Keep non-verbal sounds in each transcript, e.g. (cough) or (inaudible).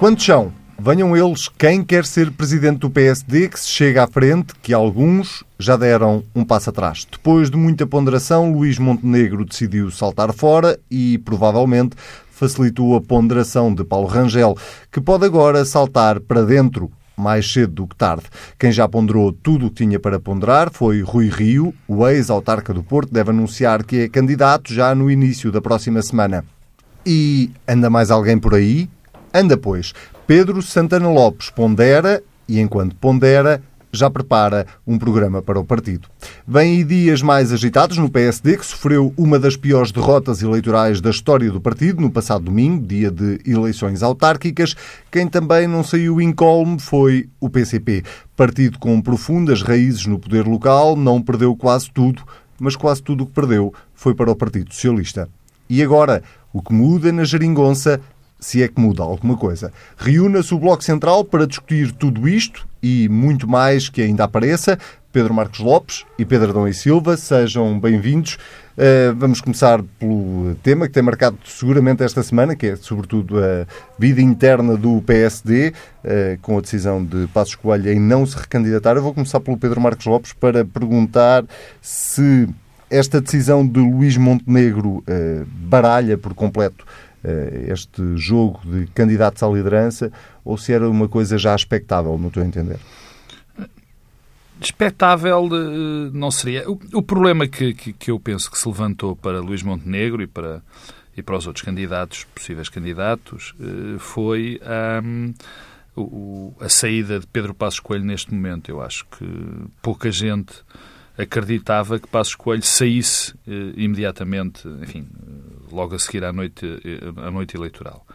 Quantos são? Venham eles quem quer ser presidente do PSD que se chega à frente, que alguns já deram um passo atrás. Depois de muita ponderação, Luís Montenegro decidiu saltar fora e, provavelmente, facilitou a ponderação de Paulo Rangel, que pode agora saltar para dentro mais cedo do que tarde. Quem já ponderou tudo o que tinha para ponderar foi Rui Rio, o ex-autarca do Porto, deve anunciar que é candidato já no início da próxima semana. E anda mais alguém por aí? Anda, pois. Pedro Santana Lopes pondera e, enquanto pondera, já prepara um programa para o partido. Vêm dias mais agitados no PSD, que sofreu uma das piores derrotas eleitorais da história do partido no passado domingo, dia de eleições autárquicas. Quem também não saiu incólume foi o PCP. Partido com profundas raízes no poder local, não perdeu quase tudo, mas quase tudo o que perdeu foi para o Partido Socialista. E agora, o que muda na geringonça se é que muda alguma coisa. Reúna-se o Bloco Central para discutir tudo isto e muito mais que ainda apareça. Pedro Marcos Lopes e Pedro Adão e Silva, sejam bem-vindos. Uh, vamos começar pelo tema que tem marcado seguramente esta semana, que é sobretudo a vida interna do PSD, uh, eh, com a decisão de Passos Coelho em não se recandidatar. Eu vou começar pelo Pedro Marcos Lopes para perguntar se esta decisão de Luís Montenegro uh, baralha por completo este jogo de candidatos à liderança ou se era uma coisa já expectável, no teu entender? Expectável não seria. O, problema que, que, que, eu penso que se levantou para Luís Montenegro e para, e para os outros candidatos, possíveis candidatos, eh, foi a saída de Pedro Passos Coelho neste momento. Eu acho que pouca gente acreditava que Passos Coelho saísse eh, imediatamente, enfim, logo a seguir à noite, eh, à noite eleitoral.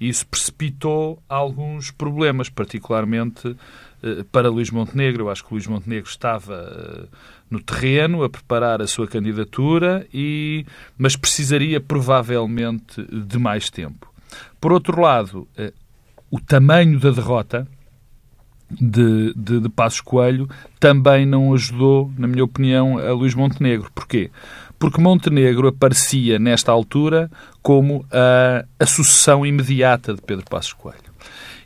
Isso precipitou alguns problemas, particularmente eh, para Luís Montenegro. Eu acho que Luís Montenegro estava eh, no terreno a preparar a sua candidatura, e, mas precisaria provavelmente de mais tempo. Por outro lado, o tamanho da derrota de, de, de Passos Coelho também não ajudou, na minha opinião, a Luís Montenegro. Porquê? porque Montenegro aparecia, nesta altura, como a, a sucessão imediata de Pedro Passos Coelho.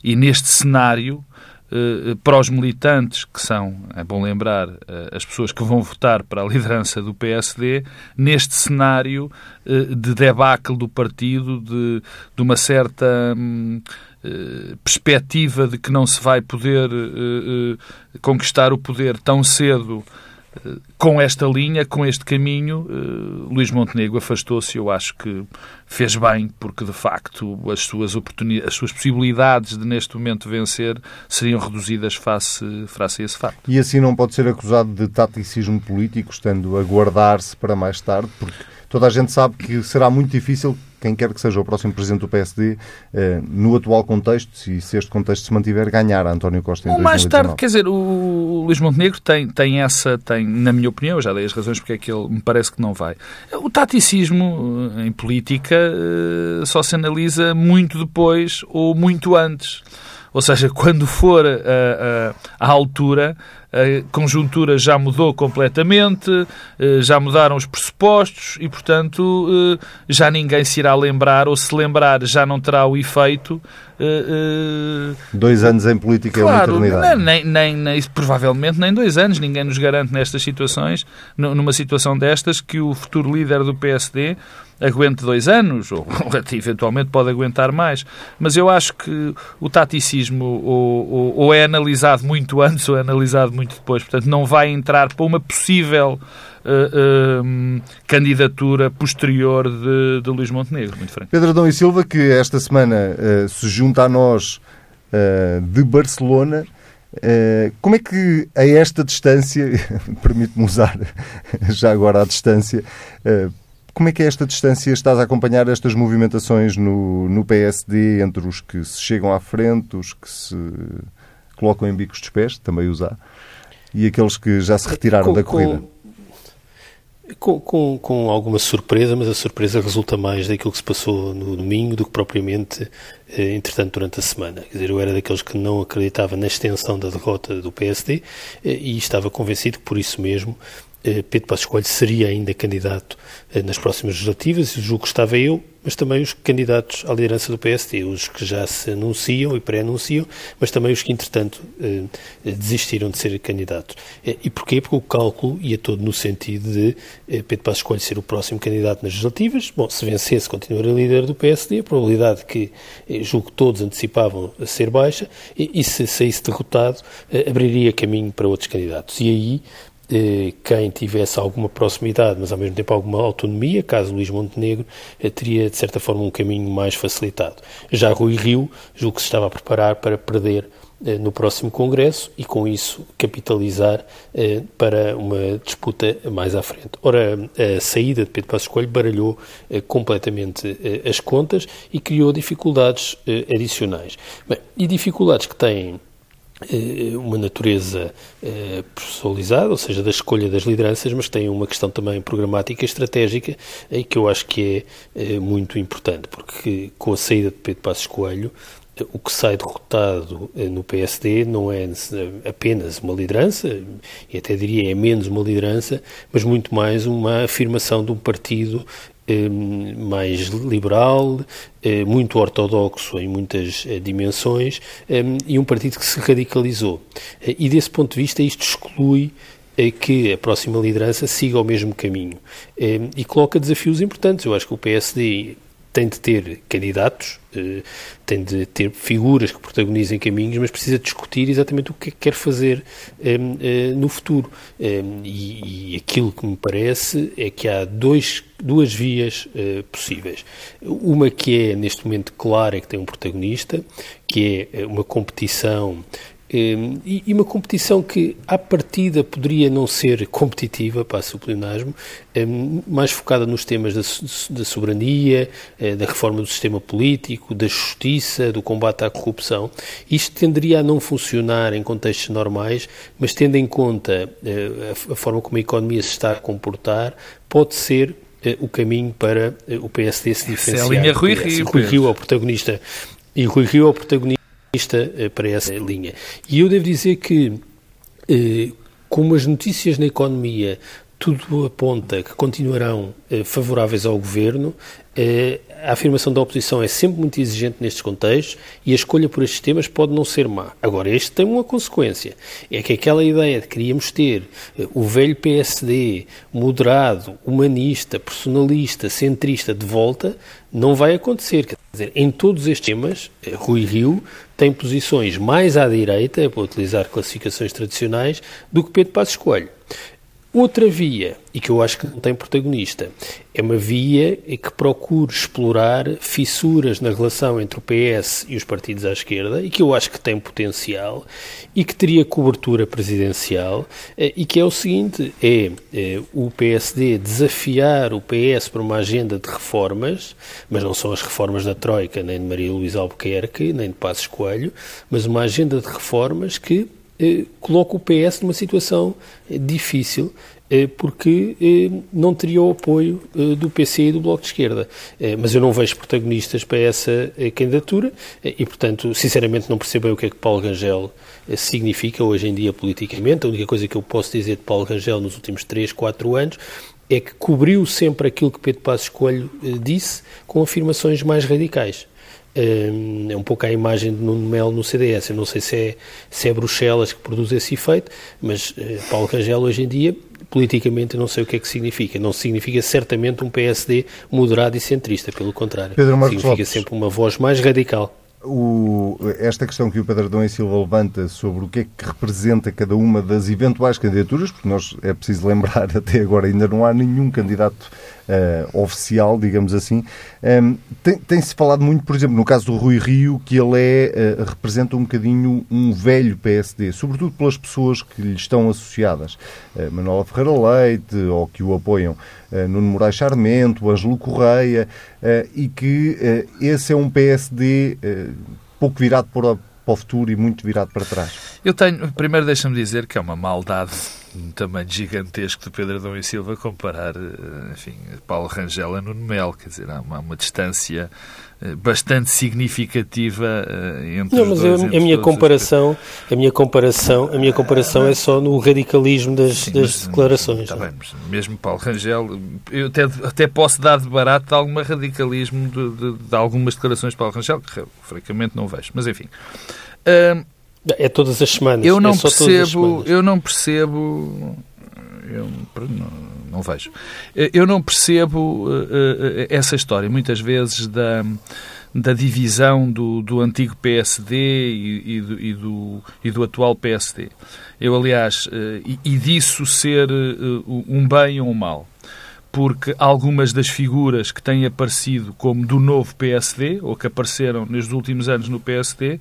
E neste cenário, eh, para os militantes, que são, é bom lembrar, eh, as pessoas que vão votar para a liderança do PSD, neste cenário eh, de debacle do partido, de, de uma certa hum, perspectiva de que não se vai poder conquistar o poder tão cedo com esta linha, com este caminho, Luís Montenegro afastou-se. Eu acho que fez bem, porque de facto as suas oportunidades, as suas possibilidades de neste momento vencer seriam reduzidas face, face a esse facto. E assim não pode ser acusado de taticismo político, estando a guardar-se para mais tarde, porque toda a gente sabe que será muito difícil quem quer que seja o próximo presidente do PSD, eh, no atual contexto, se, se, este contexto se mantiver, ganhar a António Costa em Ou mais tarde, quer dizer, o Luís Montenegro tem, tem essa, tem, na minha opinião, eu já dei as razões porque é que ele me parece que não vai. O taticismo eh, em política eh, só se analisa muito depois ou muito antes. Ou seja, quando for a altura, a conjuntura já mudou completamente, eh, já mudaram os pressupostos e, portanto, eh, já ninguém se irá lembrar, ou se lembrar já não terá o efeito. Eh, dois anos em política claro, é uma eternidade. Nem, nem, nem, provavelmente nem dois anos. Ninguém nos garante nestas situações, numa situação destas, que o futuro líder do PSD aguente dois anos, ou (laughs) eventualmente pode aguentar mais. Mas eu acho que o taticismo ou, ou, ou, é analisado muito antes ou é analisado muito depois. Portanto, não vai entrar para uma possível uh, uh, candidatura posterior de, de Luís Montenegro. Muito franco. Pedro Adão e Silva, que esta semana uh, se junta a nós de Barcelona. Uh, como é que a esta distância, (laughs) permite-me usar (laughs) já agora a distância, uh, como é que é esta distância? Estás a acompanhar estas movimentações no, no PSD entre os que se chegam à frente, os que se colocam em bicos dos pés, também os há, e aqueles que já se retiraram com, da corrida? Com, com, com, alguma surpresa, mas a surpresa resulta mais daquilo que se passou no domingo do que propriamente, eh, entretanto, durante a semana. Quer dizer, eu era daqueles que não acreditava na extensão da derrota do PSD eh, e estava convencido que, por isso mesmo, Pedro Passos Coelho seria ainda candidato nas próximas legislativas, julgo que estava eu, mas também os candidatos à liderança do PSD, os que já se anunciam e pré-anunciam, mas também os que, entretanto, desistiram de ser candidatos. E porquê? Porque o cálculo ia todo no sentido de Pedro Passos Coelho ser o próximo candidato nas legislativas. Bom, se vencesse, continuaria líder do PSD, a probabilidade que, julgo que todos antecipavam ser baixa, e se saísse derrotado, abriria caminho para outros candidatos. E aí quem tivesse alguma proximidade, mas ao mesmo tempo alguma autonomia, caso Luís Montenegro, eh, teria de certa forma um caminho mais facilitado. Já Rui Rio, julgo que se estava a preparar para perder eh, no próximo Congresso e com isso capitalizar eh, para uma disputa mais à frente. Ora, a saída de Pedro Passos Coelho baralhou completamente as contas e criou dificuldades adicionais. Bem, e dificuldades que têm eh, uma natureza eh, personalizada, ou seja, da escolha das lideranças, mas tem uma questão também programática e estratégica e que eu acho que é, é muito importante, porque com a saída de Pedro Passos Coelho, o que sai derrotado eh, no PSD não é apenas uma liderança, e até diria é menos uma liderança, mas muito mais uma afirmação de um partido eh, mais liberal, eh, muito ortodoxo em muitas eh, dimensões e um partido que se radicalizou. E desse ponto de vista, isto exclui que a próxima liderança siga o mesmo caminho e coloca desafios importantes. Eu acho que o PSD tem de ter candidatos, eh, tem de ter figuras que protagonizem caminhos, mas precisa discutir exatamente o que é que quer fazer ehm, eh, no futuro. Ehm, e, aquilo que me parece é que há dois, duas vias eh, possíveis. Uma que é, neste momento, clara que tem um protagonista, que é uma competição e uma competição que, à partida, poderia não ser competitiva, passa o ehm, mais focada nos temas da, soberania, eh, da reforma do sistema político, da justiça, do combate à corrupção. Isto tenderia a não funcionar em contextos normais, mas tendo em conta eh, a forma como a economia se está a comportar, pode ser eh, o caminho para o PSD se diferenciar. Essa é a linha Rui Rio. Rui Rio é o protagonista. E Rui Rio é o protagonista para essa linha. E eu devo dizer que, eh, como as notícias na economia tudo aponta que continuarão eh, favoráveis ao governo, eh, a afirmação da oposição é sempre muito exigente nestes contextos e a escolha por estes temas pode não ser má. Agora, este tem uma consequência, é que aquela ideia de que queríamos ter eh, o velho PSD moderado, humanista, personalista, centrista de volta, não vai acontecer. Quer dizer, em todos estes temas, eh, Rui Rio tem posições mais à direita, para utilizar classificações tradicionais, do que Pedro Passos Coelho. Outra via, e que eu acho que não tem protagonista, é uma via que procura explorar fissuras na relação entre o PS e os partidos à esquerda e que eu acho que tem potencial e que teria cobertura presidencial eh, e que é o seguinte, é, é o PSD desafiar o PS para uma agenda de reformas, mas não são as reformas da Troika, nem de Maria Luísa Albuquerque, nem de Passos Coelho, mas uma agenda de reformas que eh, coloca o PS numa situação difícil, porque não teria o apoio do PC e do Bloco de Esquerda. Mas eu não vejo protagonistas para essa candidatura e, portanto, sinceramente não percebo o que é que Paulo Rangel significa hoje em dia politicamente. A única coisa que eu posso dizer de Paulo Rangel nos últimos 3, 4 anos é que cobriu sempre aquilo que Pedro Passos Coelho disse com afirmações mais radicais é um pouco a imagem de Nuno Melo no CDS. Eu não sei se é, se é Bruxelas que produz esse efeito, mas eh, Paulo Rangel hoje em dia, politicamente, eu não sei o que é que significa. Não significa certamente um PSD moderado e centrista, pelo contrário. significa Lopes. sempre uma voz mais radical. O, esta questão que o Pedro Adão e Silva levanta sobre o que é que representa cada uma das eventuais candidaturas, porque nós é preciso lembrar, (laughs) até agora ainda não há nenhum candidato uh, oficial, digamos assim. Um, ehm, Tem-se falado muito, por exemplo, no caso do Rui Rio, que ele é, uh, representa um bocadinho um velho PSD, sobretudo pelas pessoas que lhe estão associadas. Uh, Manuela Ferreira Leite, ou que o apoiam, uh, Nuno Moraes Charmento, Ângelo Correia, e que esse é um PSD pouco virado para, para o futuro e muito virado para trás. Eu tenho, primeiro deixa-me dizer que é uma maldade um tamanho gigantesco de Pedro Adão e Silva comparar, eh, enfim, Paulo Rangel a Nuno Melo, quer dizer, há uma, uma distância eh, bastante significativa eh, entre não, mas dois, a, a minha comparação, a minha comparação, a minha comparação é só no radicalismo das, Sim, das mas, declarações. Está bem, mas mesmo Paulo Rangel, eu até, até posso dar de barato de algum radicalismo de, de, de, algumas declarações de Paulo Rangel, que francamente não vejo. Mas enfim. É todas as semanas. Eu não é percebo, eu não percebo, eu não, não, vejo. Eu não percebo uh, uh, essa história muitas vezes da da divisão do, do antigo PSD e, e, do, e, do, e do atual PSD. Eu, aliás, uh, e, e disso ser um bem ou um mal porque algumas das figuras que têm aparecido como do novo PSD, ou que apareceram nos últimos anos no PSD,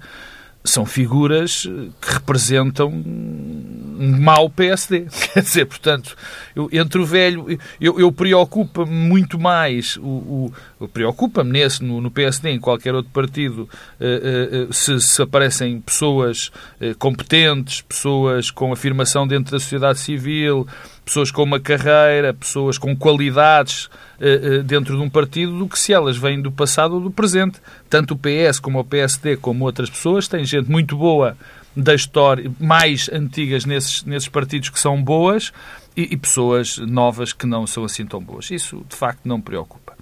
são figuras que representam um mau PSD. (laughs) Quer dizer, portanto, eu, entre o velho, eu, eu preocupa-me muito mais, o, o preocupa-me nesse, no, no, PSD, em qualquer outro partido, uh, uh, se, se, aparecem pessoas uh, competentes, pessoas com afirmação dentro da sociedade civil, pessoas com uma carreira, pessoas com qualidades uh, uh, dentro de um partido do que se elas vêm do passado ou do presente. Tanto o PS como o PSD, como outras pessoas, têm gente muito boa da história, mais antigas nesses, nesses partidos que são boas e, e pessoas novas que não são assim tão boas. Isso, de facto, não me preocupa.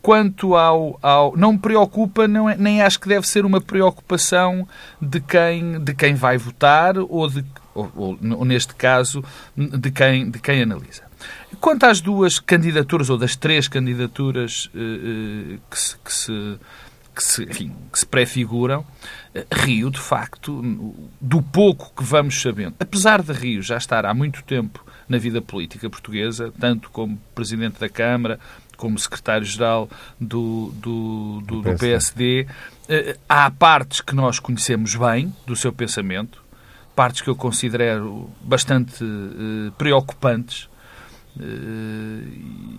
Quanto ao, ao não me preocupa, não é, nem acho que deve ser uma preocupação de quem, de quem vai votar ou de ou, ou, neste caso, de quem, de quem analisa. Quanto às duas candidaturas, ou das três candidaturas eh, eh que se, que se, que se, enfim, que se prefiguram, eh, Rio, de facto, do pouco que vamos sabendo, apesar de Rio já estar há muito tempo na vida política portuguesa, tanto como Presidente da Câmara, como Secretário-Geral do, do, do, do PSD, há partes que nós conhecemos bem do seu pensamento, partes que eu considero bastante uh, preocupantes uh,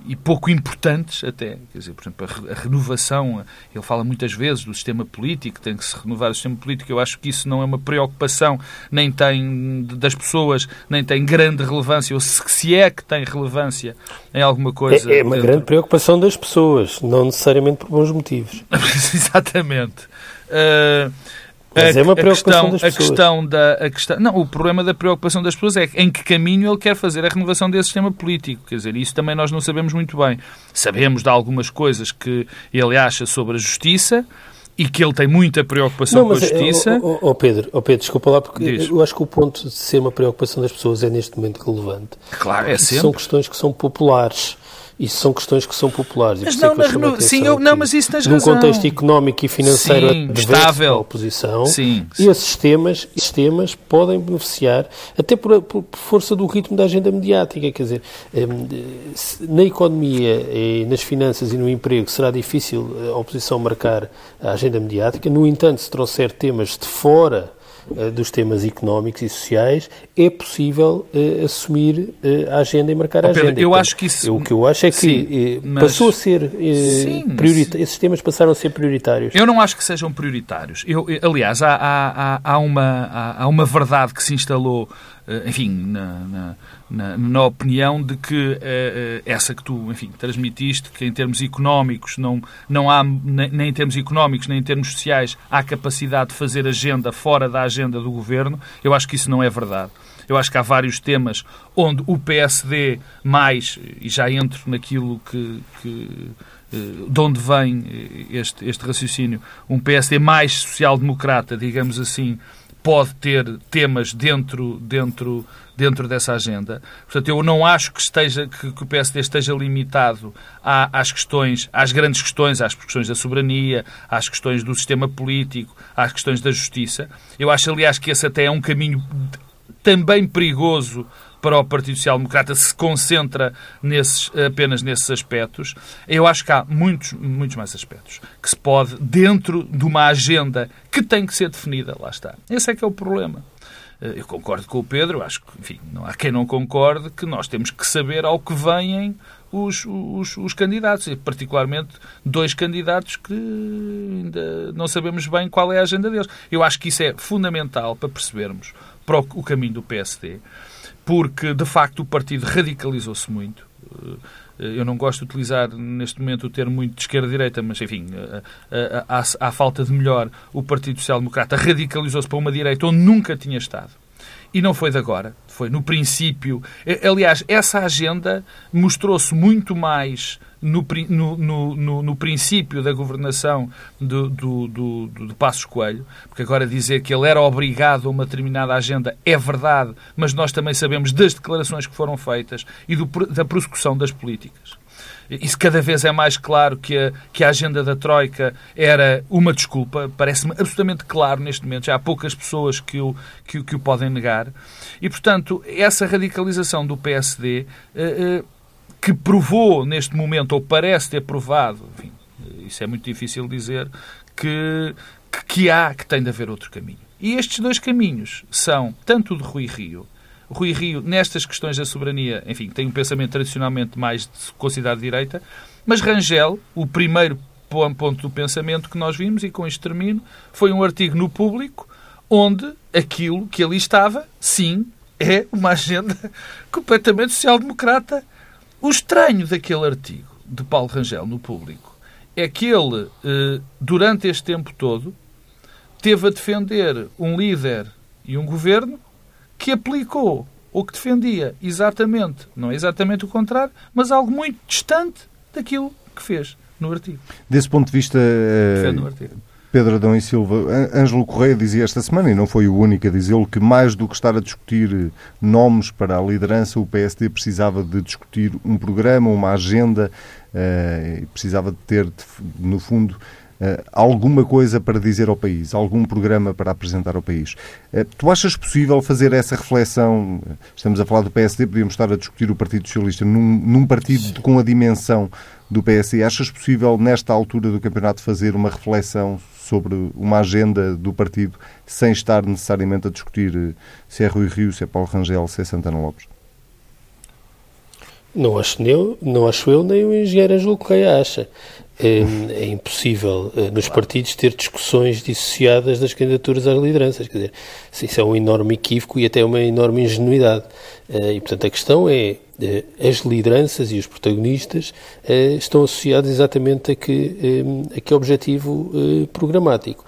e pouco importantes até. Quer dizer, por exemplo, a, renovação, ele fala muitas vezes do sistema político, tem que se renovar o sistema político. Eu acho que isso não é uma preocupação, nem tem das pessoas, nem tem grande relevância, ou se, se é que tem relevância em alguma coisa. É, é uma dentro... grande preocupação das pessoas, não necessariamente por bons motivos. (laughs) Exatamente. Uh, mas a, é uma preocupação a questão, das pessoas. A questão da, a questão, não, o problema da preocupação das pessoas é em que caminho ele quer fazer a renovação desse sistema político. Quer dizer, isso também nós não sabemos muito bem. Sabemos de algumas coisas que ele acha sobre a justiça, e que ele tem muita preocupação não, com a é, justiça. Oh, oh, Pedro, oh Pedro, desculpa lá, porque Diz. eu acho que o ponto de ser uma preocupação das pessoas é neste momento relevante. Claro, é sempre. São questões que são populares. Isso são questões que são populares. Mas não, mas não, sim, eu, não, mas isso tens num razão. Num contexto económico e financeiro sim, estável. oposição, sim, sim. esses temas, esses temas podem beneficiar, até por, por, força do ritmo da agenda mediática. Quer dizer, hum, na economia e nas finanças e no emprego será difícil a oposição marcar a agenda mediática. No entanto, se trouxer temas de fora eh, dos temas económicos e sociais, é possível uh, assumir uh, a agenda e marcar oh, Pedro, a agenda. Eu Portanto, acho que isso... Eu, o que eu acho é que sim, mas... passou a ser sim, prioritário, esses temas passaram a ser prioritários. Eu não acho que sejam prioritários. Eu, aliás, há, há, há, uma, há, há uma verdade que se instalou eh, enfim, na, na, na, opinião de que essa que tu, enfim, transmitiste, que em termos económicos não, não há, nem, nem, em termos económicos, nem em termos sociais, há capacidade de fazer agenda fora da agenda do governo, eu acho que isso não é verdade. Eu acho que há vários temas onde o PSD mais, e já entro naquilo que, que de onde vem este, este raciocínio, um PSD mais social-democrata, digamos assim, pode ter temas dentro, dentro, dentro dessa agenda. Portanto, eu não acho que, esteja, que, que o PSD esteja limitado à, às questões, às grandes questões, às questões da soberania, às questões do sistema político, às questões da justiça. Eu acho, aliás, que esse até é um caminho também perigoso para o Partido Social Democrata se concentra nesses, apenas nesses aspectos. Eu acho que há muitos, muitos mais aspectos que se pode, dentro de uma agenda que tem que ser definida, lá está. Esse é que é o problema. Eh, eu concordo com o Pedro, acho que, enfim, não há quem não concorde que nós temos que saber ao que vêm os, os, os, candidatos, e particularmente dois candidatos que ainda não sabemos bem qual é a agenda deles. Eu acho que isso é fundamental para percebermos para o, caminho do PSD, porque de facto o partido radicalizou-se muito. Eh, eu não gosto de utilizar neste momento o termo muito de esquerda-direita, mas enfim, à, à falta de melhor, o Partido Social Democrata radicalizou-se para uma direita onde nunca tinha estado. E não foi de agora, foi no princípio. Aliás, essa agenda mostrou-se muito mais no, no, no, no, princípio da governação do, do, do, do Passos Coelho, porque agora dizer que ele era obrigado a uma determinada agenda é verdade, mas nós também sabemos das declarações que foram feitas e do, da prossecução das políticas. Isso cada vez é mais claro que a, que a agenda da Troika era uma desculpa. Parece-me absolutamente claro neste momento. Já há poucas pessoas que o, que, que o podem negar. E, portanto, essa radicalização do PSD eh, eh, que provou neste momento, ou parece ter provado, enfim, isso é muito difícil dizer, que, que há, que tem de haver outro caminho. E estes dois caminhos são tanto de Rui Rio. Rui Rio, nestas questões da soberania, enfim, tem um pensamento tradicionalmente mais de considerar de direita, mas Rangel, o primeiro ponto do pensamento que nós vimos, e com isto termino, foi um artigo no público onde aquilo que ali estava, sim, é uma agenda (laughs) completamente social-democrata o estranho daquele artigo de Paulo Rangel no público é que ele, eh, durante este tempo todo, teve a defender um líder e um governo que aplicou ou que defendia exatamente, não é exatamente o contrário, mas algo muito distante daquilo que fez no artigo. Desse ponto de vista, eh, Pedro Adão e Silva, Ângelo Correia dizia esta semana, e não foi o único a dizê-lo, que mais do que estar a discutir eh, nomes para a liderança, o PSD precisava de discutir um programa, uma agenda, uh, precisava de ter, no fundo, Uh, alguma coisa para dizer ao país, algum programa para apresentar ao país. Uh, tu achas possível fazer essa reflexão? Estamos a falar do PSD, podíamos estar a discutir o Partido Socialista num, num partido com a dimensão do PSD. Achas possível, nesta altura do campeonato, fazer uma reflexão sobre uma agenda do partido sem estar necessariamente a discutir eh, se é Rui Rio, se é Paulo Rangel, se é Santana Lopes? Não acho, eu, não acho eu, nem o engenheiro Ângelo Correia acha. É, é, impossível eh, nos partidos ter discussões dissociadas das candidaturas às lideranças. Quer dizer, isso é um enorme equívoco e até uma enorme ingenuidade. Eh, e, portanto, a questão é as lideranças e os protagonistas eh, estão associados exatamente a que, eh, a que objetivo programático,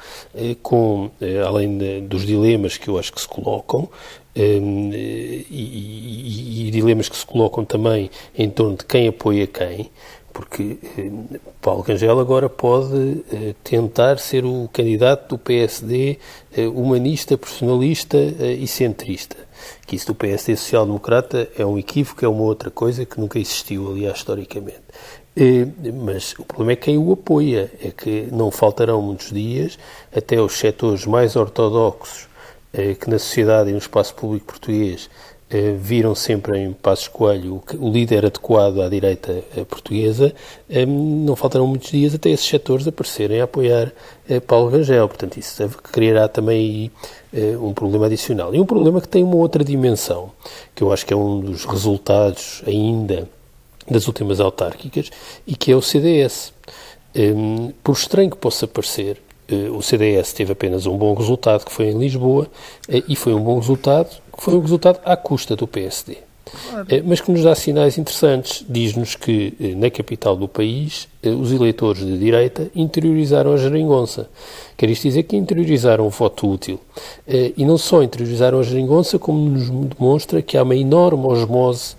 com, além dos dilemas que eu acho que se colocam, e, e, e dilemas que se colocam também em torno de quem apoia quem, porque Paulo Rangel agora pode tentar ser o candidato do PSD humanista, personalista e centrista que isso do PSD social-democrata é um equívoco, é uma outra coisa que nunca existiu, aliás, historicamente. Mas o problema é quem o apoia, é que não faltarão muitos dias até os setores mais ortodoxos eh, que na sociedade e no espaço público português eh, viram sempre em Passos Coelho o líder adequado à direita eh, portuguesa, não faltarão muitos dias até esses setores aparecerem a apoiar Paulo Rangel. Portanto, isso criará também um problema adicional. E um problema que tem uma outra dimensão, que eu acho que é um dos resultados ainda das últimas autárquicas, e que é o CDS. Por estranho que possa parecer, o CDS teve apenas um bom resultado, que foi em Lisboa, e foi um bom resultado que foi um resultado à custa do PSD. Claro. Eh, mas que nos dá sinais interessantes. Diz-nos que eh, na capital do país eh, os eleitores de direita interiorizaram a geringonça. Quer isto dizer que interiorizaram o voto útil. E não só interiorizaram a geringonça, como nos demonstra que há uma enorme osmose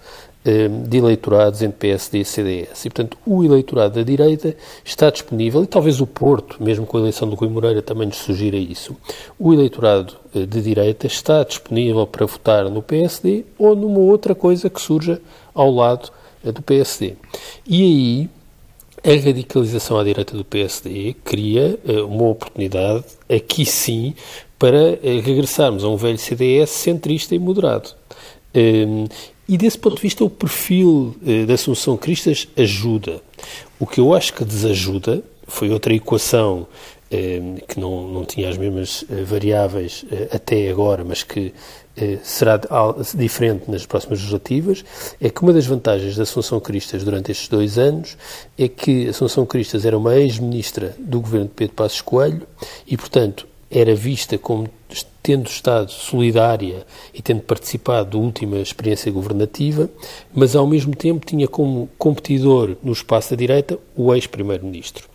de eleitorados entre PSD e CDS. E, portanto, o eleitorado da direita está disponível, e talvez o Porto, mesmo com a eleição do Rui Moreira, também nos sugira isso. O eleitorado eh, de direita está disponível para votar no PSD ou numa outra coisa que surja ao lado eh, do PSD. E aí, a radicalização à direita do PSD cria uma oportunidade, aqui sim, para regressarmos a um velho CDS centrista e moderado. E desse ponto de vista, o perfil eh, da Assunção Cristas ajuda. O que eu acho que desajuda foi outra equação que não, não tinha as mesmas variáveis até agora, mas que será diferente nas próximas legislativas, é que uma das vantagens da Assunção Cristas durante estes dois anos é que Assunção Cristas era uma ex-ministra do governo de Pedro Passos Coelho e, portanto, era vista como tendo estado solidária e tendo participado da última experiência governativa, mas ao mesmo tempo tinha como competidor no espaço da direita o ex-primeiro-ministro.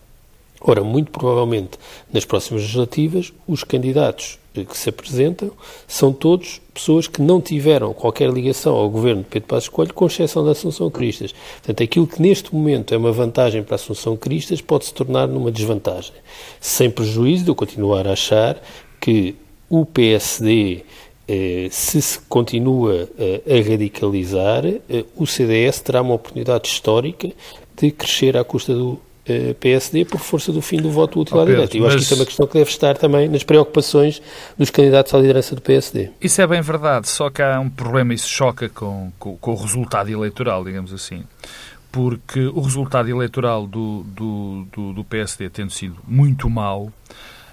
Ora, muito provavelmente nas próximas legislativas, os candidatos que se apresentam são todos pessoas que não tiveram qualquer ligação ao governo de Pedro Passos Coelho, com exceção da Assunção Cristas. Portanto, aquilo que neste momento é uma vantagem para a Assunção Cristas pode se tornar numa desvantagem. Sem prejuízo de eu continuar a achar que o PSD, eh, se se continua eh, a radicalizar, eh, o CDS terá uma oportunidade histórica de crescer à custa do PSD por força do fim do voto útil à direita. Eu acho que isso é uma questão que deve estar também nas preocupações dos candidatos à liderança do PSD. Isso é bem verdade, só que há um problema, isso choca com, com, com o resultado eleitoral, digamos assim porque o resultado eleitoral do, do, do, do, PSD tendo sido muito mau,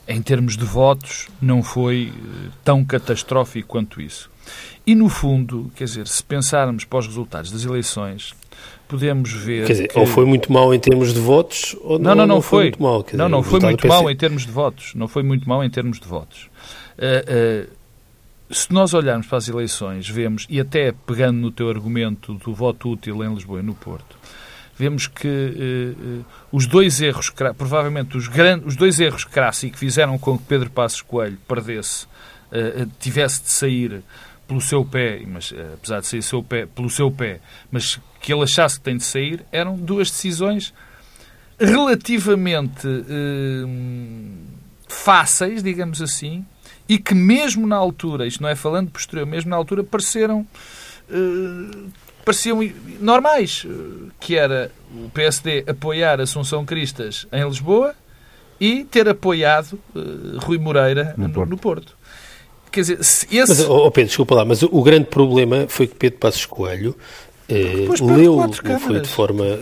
em termos de votos, não foi eh, tão catastrófico quanto isso. E, no fundo, quer dizer, se pensarmos para os resultados das eleições, podemos ver. Quer dizer, que... ou foi muito mau em termos de votos, ou não, não, não, não, não foi. muito mau. Quer não, dizer, não, foi muito mau em termos de votos. Não foi muito mau em termos de votos. Uh, uh, se nós olharmos para as eleições, vemos, e até pegando no teu argumento do voto útil em Lisboa e no Porto, vemos que uh, uh, os dois erros, provavelmente os, grandes, os dois erros crassi que fizeram com que Pedro Passos Coelho perdesse, uh, tivesse de sair pelo seu pé, mas apesar de sair seu pé, pelo seu pé, mas que ele achasse que tem de sair, eram duas decisões relativamente fáceis, digamos assim, e que mesmo na altura, isto não é falando posterior, mesmo na altura pareceram pareciam normais, que era o PSD apoiar Assunção Cristas em Lisboa e ter apoiado uh, Rui Moreira no, no, Porto. no Porto. Quer dizer, esse... Mas, oh Pedro, desculpa lá, mas o grande problema foi que Pedro Passos Coelho eh, leu, foi de forma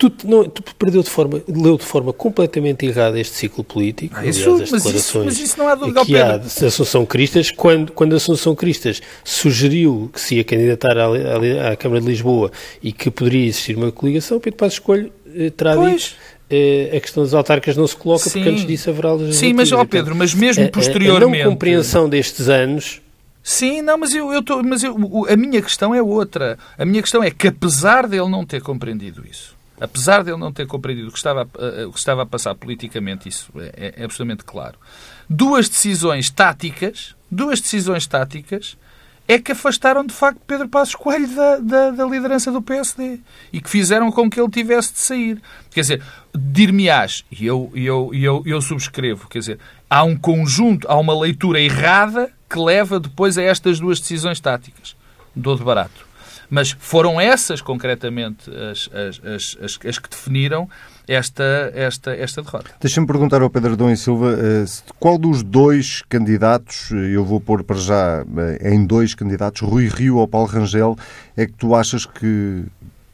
Tu, não, tu perdeu de forma, leu de forma completamente errada este ciclo político, ah, isso, aliás, as declarações mas isso, mas isso não há dúvida, que há de Assunção Cristas, quando, quando Assunção Cristas sugeriu que se ia candidatar à, à, à, Câmara de Lisboa e que poderia existir uma coligação, Pedro Passos Coelho eh, terá pois. dito eh, a questão das autarcas não se coloca Sim. porque antes disso haverá Sim, mas, ó Pedro, mas mesmo posteriormente... A, a não compreensão destes anos... Sim, não, mas, eu, eu tô, mas eu, a minha questão é outra. A minha questão é que, apesar dele não ter compreendido isso, apesar de ele não ter compreendido o que estava, a, o que estava a passar politicamente, isso é, é, absolutamente claro, duas decisões táticas, duas decisões táticas, é que afastaram de facto Pedro Passos Coelho da, da, da, liderança do PSD e que fizeram com que ele tivesse de sair. Quer dizer, dir-me-ás, e eu, eu, eu, eu subscrevo, quer dizer, há um conjunto, há uma leitura errada que leva depois a estas duas decisões táticas. Dou de barato. Mas foram essas, concretamente, as, as, as, as que definiram esta, esta, esta derrota. Deixa-me perguntar ao Pedro Dom e Silva eh, qual dos dois candidatos, eh, eu vou pôr para já eh, em dois candidatos, Rui Rio ou Paulo Rangel, é que tu achas que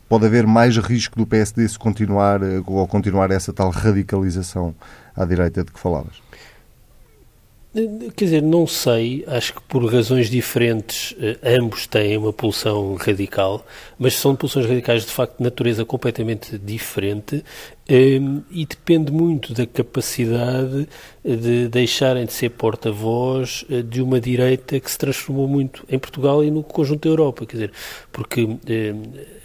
pode haver mais risco do PSD se continuar ou continuar essa tal radicalização à direita de que falavas? Quer dizer, não sei, acho que por razões diferentes eh, ambos têm uma pulsão radical, mas são pulsões radicais de facto de natureza completamente diferente e depende muito da capacidade de deixarem de ser porta-voz eh, de uma direita que se transformou muito em Portugal e no conjunto da Europa, quer dizer, porque um,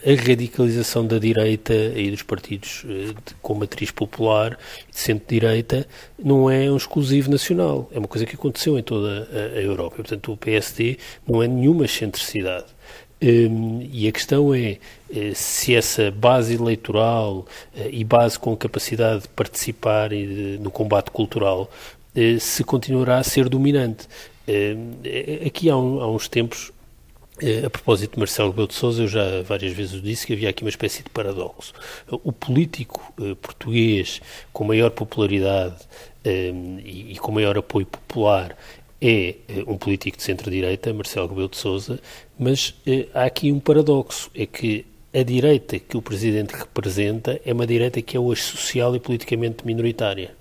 a radicalização da direita e dos partidos de, com matriz popular e de centro-direita não é um exclusivo nacional, é uma coisa que aconteceu em toda a, Europa, portanto o PSD não é nenhuma excentricidade. Um, e a questão é eh, se essa base eleitoral uh, e base com capacidade de participar de, no combate cultural se continuará a ser dominante. Aqui há, um, há, uns tempos, a propósito de Marcelo Rebelo de Sousa, eu já várias vezes disse que havia aqui uma espécie de paradoxo. O político português com maior popularidade e, e com maior apoio popular é um político de centro-direita, Marcelo Rebelo de Sousa, mas eh, há aqui um paradoxo, é que a direita que o Presidente representa é uma direita que é hoje social e politicamente minoritária.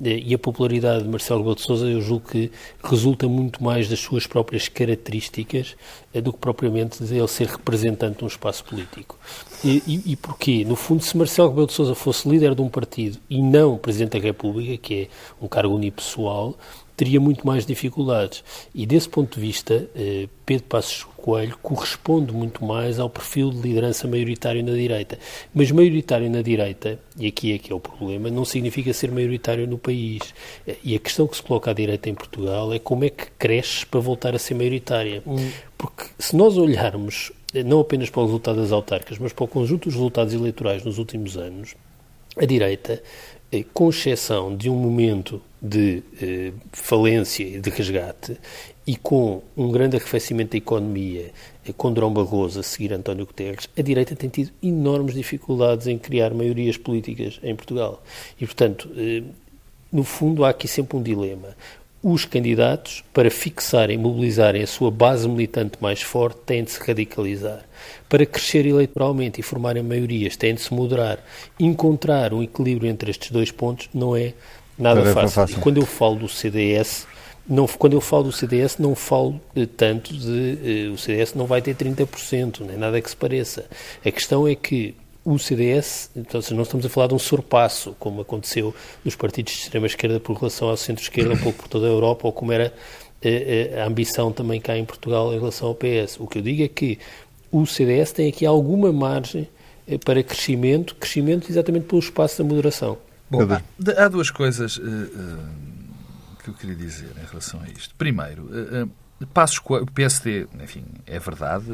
E a popularidade de Marcelo Rebelo de Sousa, eu julgo que resulta muito mais das suas próprias características do que propriamente de ele ser representante de um espaço político. E, e, e porquê? No fundo, se Marcelo Rebelo de Sousa fosse líder de um partido e não Presidente da República, que é um cargo unipessoal, teria muito mais dificuldades. E desse ponto de vista, eh, Pedro Passos Coelho corresponde muito mais ao perfil de liderança maioritário na direita. Mas maioritário na direita, e aqui é que é o problema, não significa ser maioritário no país. E a questão que se coloca à direita em Portugal é como é que cresce para voltar a ser maioritária. Hum. Porque se nós olharmos eh, não apenas para o resultado das autárquicas, mas para o conjunto dos resultados eleitorais nos últimos anos, a direita eh, com exceção de um momento de eh, falência e de resgate e com um grande arrefecimento da economia, eh, com Drão Barroso a seguir António Guterres, a direita tem tido enormes dificuldades em criar maiorias políticas em Portugal. E, portanto, eh, no fundo, há aqui sempre um dilema os candidatos, para fixarem, mobilizarem a sua base militante mais forte, têm de se radicalizar. Para crescer eleitoralmente e formarem maiorias, têm de se moderar. Encontrar um equilíbrio entre estes dois pontos não é nada fácil. fácil. E quando eu falo do CDS, não, quando eu falo do CDS, não falo tanto de. Uh, o CDS não vai ter 30%, nem nada que se pareça. A questão é que o CDS, então não estamos a falar de um sorpasso, como aconteceu nos partidos de extrema-esquerda por relação ao centro-esquerda, um pouco por toda a Europa, ou como era a, eh, eh, a, ambição também cá em Portugal em relação ao PS. O que eu digo é que o CDS tem aqui alguma margem eh, para crescimento, crescimento exatamente pelo espaço da moderação. Bom, há, há duas coisas uh, uh, que eu queria dizer em relação a isto. Primeiro, uh, Passos Coelho, o PSD, enfim, é verdade,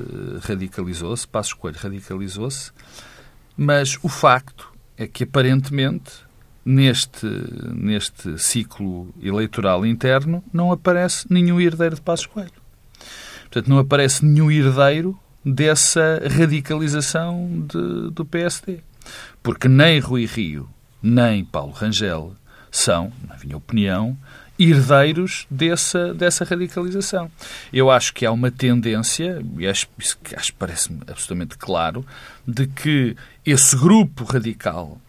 radicalizou-se, Passos Coelho radicalizou-se, mas o facto é que, aparentemente, neste, neste ciclo eleitoral interno, não aparece nenhum herdeiro de Passos Coelho. Portanto, não aparece nenhum herdeiro dessa radicalização de, do PSD. Porque nem Rui Rio, nem Paulo Rangel são, na minha opinião, herdeiros dessa, dessa radicalização. Eu acho que há uma tendência, e acho, isso acho parece-me absolutamente claro, de que esse grupo radical,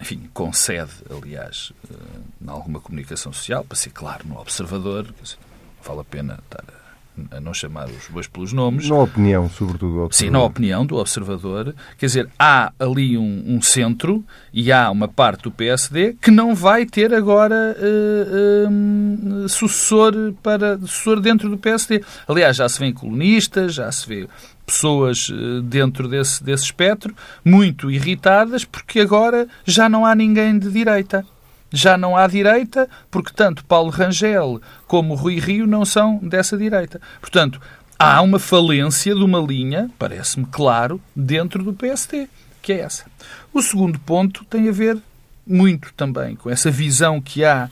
enfim, concede, aliás, eh, em alguma comunicação social, para ser claro, no observador, dizer, vale a pena estar a a não chamar os bois pelos nomes. Na opinião, sobretudo. Sim, na opinião do observador. Quer dizer, há ali um, um, centro e há uma parte do PSD que não vai ter agora uh, uh, sucessor, para, sucessor dentro do PSD. Aliás, já se vê colonistas, já se vê pessoas dentro desse, desse espectro muito irritadas porque agora já não há ninguém de direita já não há direita, porque tanto Paulo Rangel como Rui Rio não são dessa direita. Portanto, há uma falência de uma linha, parece-me claro, dentro do PST, que é essa. O segundo ponto tem a ver muito também com essa visão que há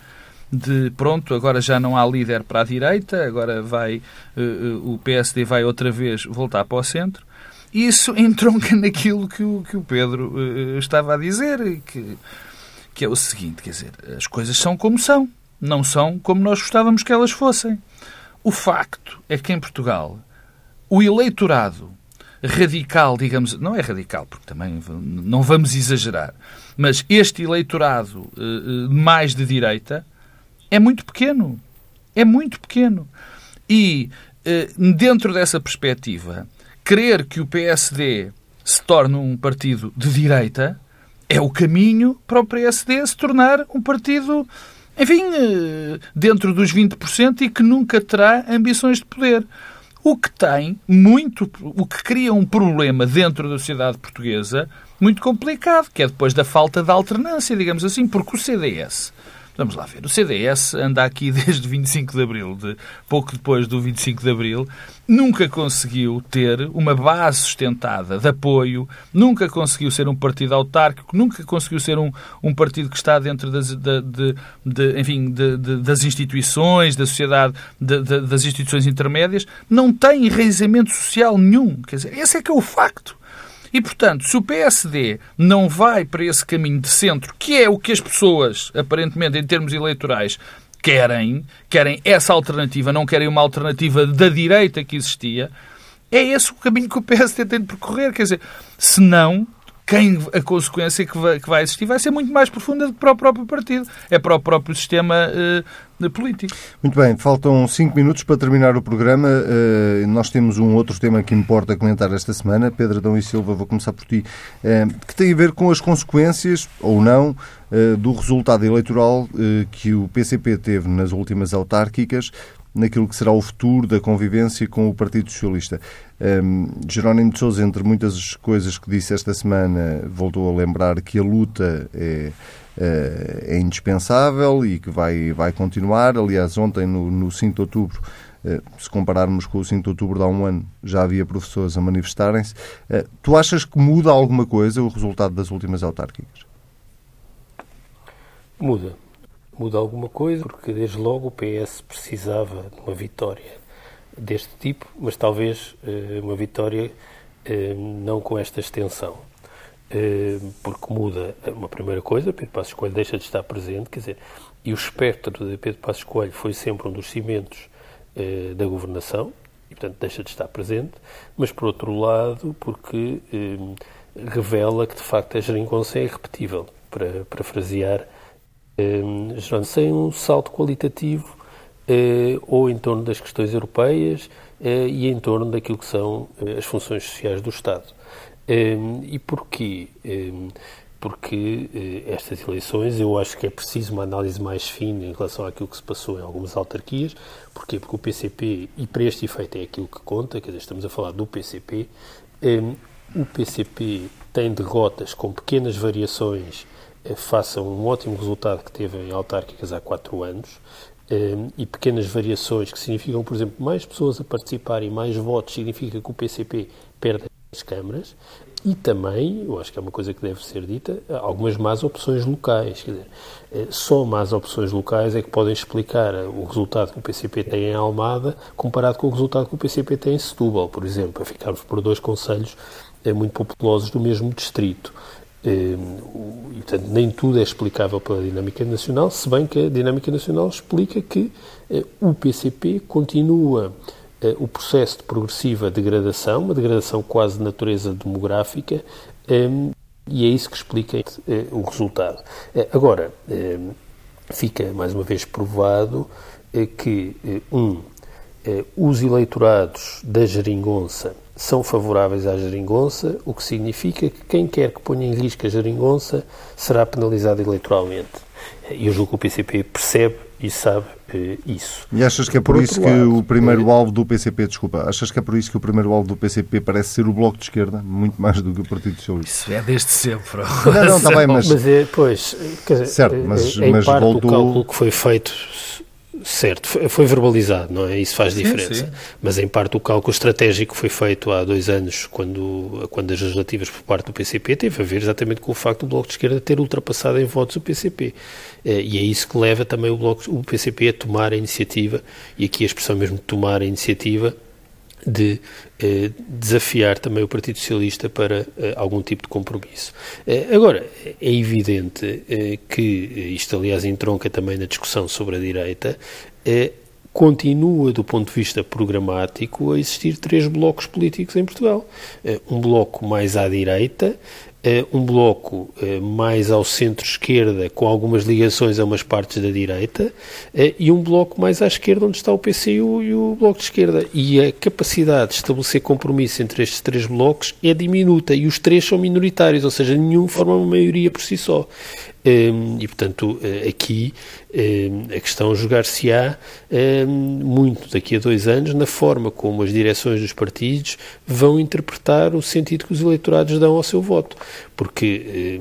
de pronto, agora já não há líder para a direita, agora vai uh, o PSD vai outra vez voltar para o centro. Isso (laughs) entronca naquilo que o, que o Pedro uh, estava a dizer, que que é o seguinte, quer dizer, as coisas são como são, não são como nós gostávamos que elas fossem. O facto é que em Portugal o eleitorado radical, digamos, não é radical, porque também não vamos exagerar, mas este eleitorado uh, mais de direita é muito pequeno. É muito pequeno. E uh, dentro dessa perspectiva, querer que o PSD se torne um partido de direita é o caminho para o PSD se tornar um partido, enfim, eh, dentro dos 20% e que nunca terá ambições de poder. O que tem muito, o que cria um problema dentro da sociedade portuguesa muito complicado, que é depois da falta de alternância, digamos assim, porque o CDS Vamos lá ver. O CDS anda aqui (laughs) desde 25 de Abril, de, pouco depois do 25 de Abril, nunca conseguiu ter uma base sustentada de apoio, nunca conseguiu ser um partido autárquico, nunca conseguiu ser um, um partido que está dentro das, de, de, de enfim, das instituições, da sociedade, das instituições intermédias, não tem enraizamento social nenhum. Quer dizer, esse é que é o facto. E, portanto, se o PSD não vai para esse caminho de centro, que é o que as pessoas, aparentemente, em termos eleitorais, querem, querem essa alternativa, não querem uma alternativa da direita que existia, é esse o caminho que o PSD tem de percorrer. Quer dizer, se não, quem a consequência que vai, que vai existir vai ser muito mais profunda do que para o próprio partido. É para o próprio sistema uh, político. Muito bem, faltam cinco minutos para terminar o programa. Uh, nós temos um outro tema que importa comentar esta semana. Pedro Adão e Silva, vou começar por ti, uh, que tem a ver com as consequências, ou não, do resultado eleitoral que o PCP teve nas últimas autárquicas naquilo que será o futuro da convivência com o Partido Socialista. Um, Jerónimo de Sousa, entre muitas coisas que disse esta semana, voltou a lembrar que a luta é, eh, é indispensável e que vai, vai continuar. Aliás, ontem, no, no 5 de outubro, eh, se compararmos com o 5 de outubro de há um ano, já havia professores a manifestarem-se. Eh, tu achas que muda alguma coisa o resultado das últimas autárquicas? Muda muda alguma coisa, porque desde logo o PS precisava de uma vitória deste tipo, mas talvez uh, uma vitória uh, não com esta extensão. Uh, porque muda uma primeira coisa, Pedro Passos Coelho deixa de estar presente, quer dizer, e o espectro de Pedro Passos Coelho foi sempre um dos cimentos da governação, e portanto deixa de estar presente, mas por outro lado, porque revela que de facto a geringonça é irrepetível, para, para frasear Jerónimo, sem um salto qualitativo eh, ou em torno das questões europeias eh, e em torno daquilo que são eh, as funções sociais do Estado. E porquê? Porque estas eleições eu acho que é preciso uma análise mais fina em relação àquilo que se passou em algumas autarquias. Porquê? Porque o PCP, e para este efeito é aquilo que conta, quer dizer, estamos a falar do PCP, o PCP tem derrotas com pequenas variações faça um ótimo resultado que teve em autárquicas há quatro anos eh, e pequenas variações que significam, por exemplo, mais pessoas a participar e mais votos, significa que o PCP perde as câmaras e também, eu acho que é uma coisa que deve ser dita, algumas más opções locais. Quer dizer, eh, só más opções locais é que podem explicar o resultado que o PCP tem em Almada comparado com o resultado que o PCP tem em Setúbal, por exemplo, a ficarmos por dois conselhos eh, muito populosos do mesmo distrito. Ehm, e, portanto, nem tudo é explicável pela dinâmica nacional, se bem que a dinâmica nacional explica que eh, o PCP continua eh, o processo de progressiva degradação, uma degradação quase de natureza demográfica, ehm, e é isso que explica eh, o resultado. Agora, ehm, fica mais uma vez provado que, um, os eleitorados da geringonça são favoráveis à geringonça, o que significa que quem quer que ponha em risco a geringonça será penalizado eleitoralmente. E eu julgo que o PCP percebe e sabe eh, isso. E achas que é por, por isso que lado, o primeiro é... alvo do PCP, desculpa, achas que é por isso que o primeiro alvo do PCP parece ser o Bloco de Esquerda, muito mais do que o Partido Socialista? Isso é desde sempre. Não, não, está bem, mas... Mas é, pois, dizer, certo, mas, em mas parte voltou... o cálculo que foi feito Certo, foi verbalizado, não é? Isso faz sim, diferença. Sim. Mas em parte o cálculo estratégico foi feito há dois anos, quando, quando as legislativas por parte do PCP teve a ver exatamente com o facto do Bloco de Esquerda ter ultrapassado em votos o PCP. Eh, e é isso que leva também o, Bloco, o PCP a tomar a iniciativa, e aqui a expressão mesmo de tomar a iniciativa, de eh, desafiar também o Partido Socialista para eh, algum tipo de compromisso. Eh, agora, é evidente eh, que, isto aliás entronca também na discussão sobre a direita, eh, continua, do ponto de vista programático, a existir três blocos políticos em Portugal. Eh, um bloco mais à direita, eh, um bloco eh, mais ao centro-esquerda, com algumas ligações a umas partes da direita, eh, e um bloco mais à esquerda, onde está o PC e o, e o Bloco de Esquerda. E a capacidade de estabelecer compromisso entre estes três blocos é diminuta, e os três são minoritários, ou seja, nenhum forma uma maioria por si só. E, portanto, eh, aqui a questão jogar-se-á ehm, muito daqui a dois anos na forma como as direções dos partidos vão interpretar o sentido que os eleitorados dão ao seu voto. Porque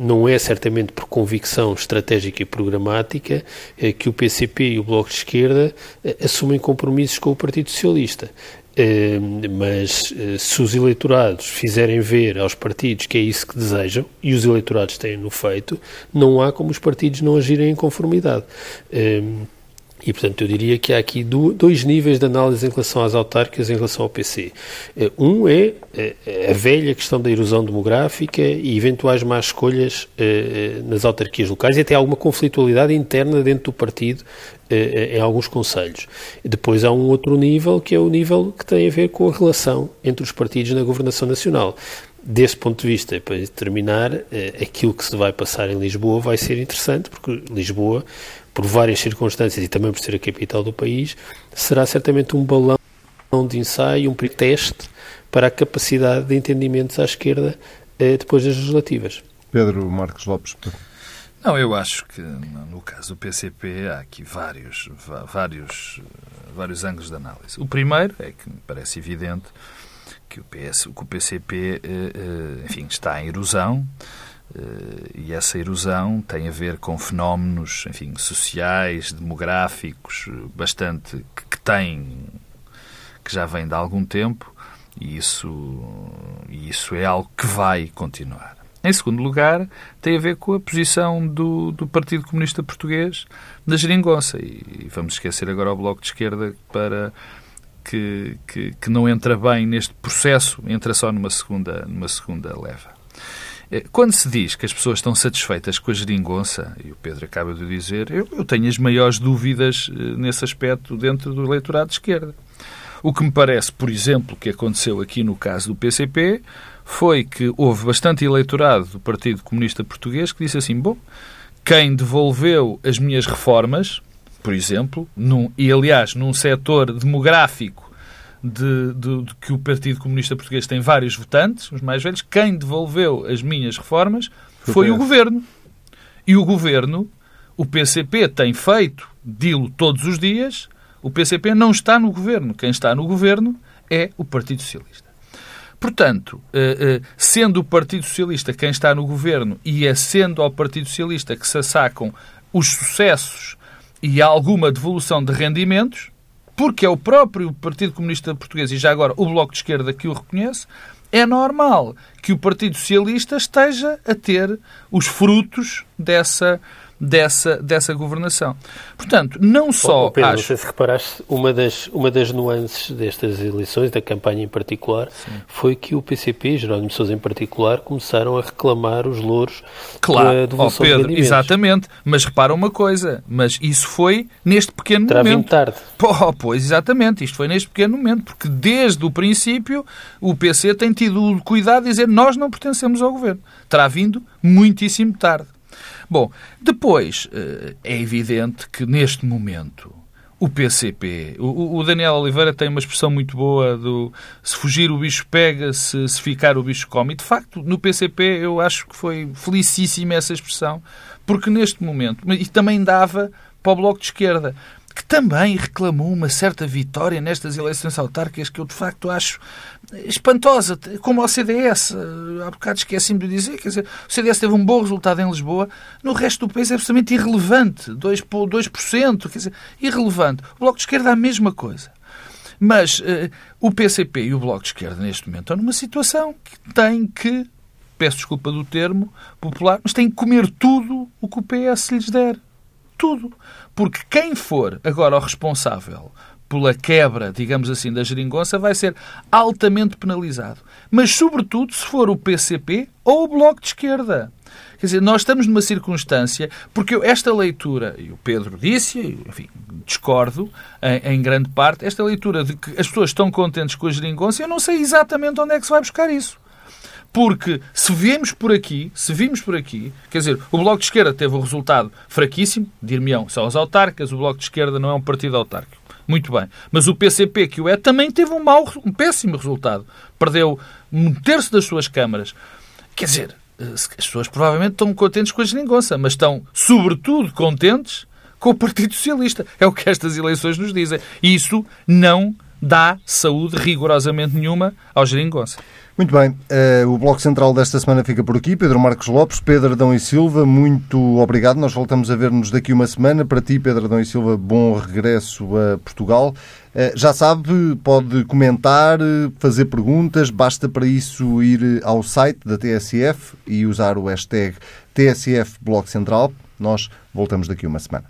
não é certamente por convicção estratégica e programática eh, que o PCP e o Bloco de Esquerda eh, assumem compromissos com o Partido Socialista. Ehm, mas eh, se os eleitorados fizerem ver aos partidos que é isso que desejam, e os eleitorados têm-no feito, não há como os partidos não agirem em conformidade. Ehm, e, portanto, eu diria que há aqui dois níveis de análise em relação às autárquicas em relação ao PC. Eh, um é eh, a velha questão da erosão demográfica e eventuais más escolhas nas autarquias locais e até alguma conflitualidade interna dentro do partido em alguns conselhos. Depois há um outro nível, que é o nível que tem a ver com a relação entre os partidos na governação nacional. desse ponto de vista, para terminar, eh, aquilo que se vai passar em Lisboa vai ser interessante, porque Lisboa, por várias circunstâncias e também por ser a capital do país, será certamente um balão de ensaio, um teste para a capacidade de entendimentos à esquerda eh, depois das legislativas. Pedro Marcos Lopes. Não, eu acho que no caso do PCP há aqui vários, vários, vários ângulos de análise. O primeiro é que me parece evidente que o, PS, que o PCP, eh, eh, enfim, está em erosão e essa erosão tem a ver com fenómenos, enfim, sociais, demográficos, bastante que têm que já vem de algum tempo e isso, isso é algo que vai continuar. Em segundo lugar, tem a ver com a posição do, do Partido Comunista Português na geringonça. E, vamos esquecer agora o Bloco de Esquerda para que, que, que, não entra bem neste processo, entra só numa segunda, numa segunda leva. Eh, quando se diz que as pessoas estão satisfeitas com a geringonça, e o Pedro acaba de dizer, eu, eu tenho as maiores dúvidas eh, nesse aspecto dentro do eleitorado de esquerda. O que me parece, por exemplo, que aconteceu aqui no caso do PCP, foi que houve bastante eleitorado do Partido Comunista Português que disse assim: bom, quem devolveu as minhas reformas, por exemplo, num, e aliás num setor demográfico de, de, de, que o Partido Comunista Português tem vários votantes, os mais velhos, quem devolveu as minhas reformas foi o governo. E o governo, o PCP tem feito, dilo todos os dias, o PCP não está no governo. Quem está no governo é o Partido Socialista. Portanto, eh, eh, sendo o Partido Socialista quem está no governo e é sendo ao Partido Socialista que se assacam os sucessos e alguma devolução de rendimentos, porque é o próprio Partido Comunista Português e já agora o Bloco de Esquerda que o reconhece, é normal que o Partido Socialista esteja a ter os frutos dessa dessa, dessa governação. Portanto, não só. Oh, Pedro, acho... não sei se reparaste, uma das, uma das nuances destas eleições, da campanha em particular, Sim. foi que o PCP, Jerónimo Sousa em particular, começaram a reclamar os louros claro. devolução oh, Pedro, de Exatamente, mas repara uma coisa, mas isso foi neste pequeno Terá momento. Tarde. Pô, pois, exatamente, isto foi neste pequeno momento, porque desde o princípio o PC tem tido o cuidado de dizer nós não pertencemos ao governo. Terá vindo muitíssimo tarde. Bom, depois eh, é evidente que neste momento o PCP, o, Daniel Oliveira tem uma expressão muito boa do se fugir o bicho pega, se, se ficar o bicho come. E de facto, no PCP eu acho que foi felicíssima essa expressão, porque neste momento, e também dava para o Bloco de Esquerda, que também reclamou uma certa vitória nestas eleições autárquicas que eu de facto acho espantosa, como ao CDS. Há bocado esqueci-me de dizer, quer dizer, o CDS teve um bom resultado em Lisboa, no resto do país é absolutamente irrelevante, 2%, 2% quer dizer, irrelevante. O Bloco de Esquerda é a mesma coisa. Mas uh, o PCP e o Bloco de Esquerda, neste momento, estão numa situação que tem que, peço desculpa do termo popular, mas têm que comer tudo o que o PS lhes der. Tudo. Porque quem for agora o responsável pela quebra, digamos assim, da geringonça, vai ser altamente penalizado. Mas, sobretudo, se for o PCP ou o Bloco de Esquerda. Quer dizer, nós estamos numa circunstância, porque esta leitura, e o Pedro disse, enfim, discordo em, em, grande parte, esta leitura de que as pessoas estão contentes com a geringonça, eu não sei exatamente onde é que se vai buscar isso. Porque se viemos por aqui, se vimos por aqui, quer dizer, o Bloco de Esquerda teve um resultado fraquíssimo, dir-me-ão, são as autárquicas, o Bloco de Esquerda não é um partido autárquico. Muito bem. Mas o PCP, que o é, também teve um mau, um péssimo resultado. Perdeu um terço das suas câmaras. Quer dizer, eh, as pessoas provavelmente estão contentes com a geringonça, mas estão, sobretudo, contentes com o Partido Socialista. É o que estas eleições nos dizem. Isso não dá saúde rigorosamente nenhuma ao geringonça. Muito bem, uh, o Bloco Central desta semana fica por aqui. Pedro Marcos Lopes, Pedro Adão e Silva, muito obrigado. Nós voltamos a ver-nos daqui uma semana. Para ti, Pedro Adão e Silva, bom regresso a Portugal. Uh, já sabe, pode comentar, fazer perguntas, basta para isso ir ao site da TSF e usar o hashtag TSF Bloco Central. Nós voltamos daqui uma semana.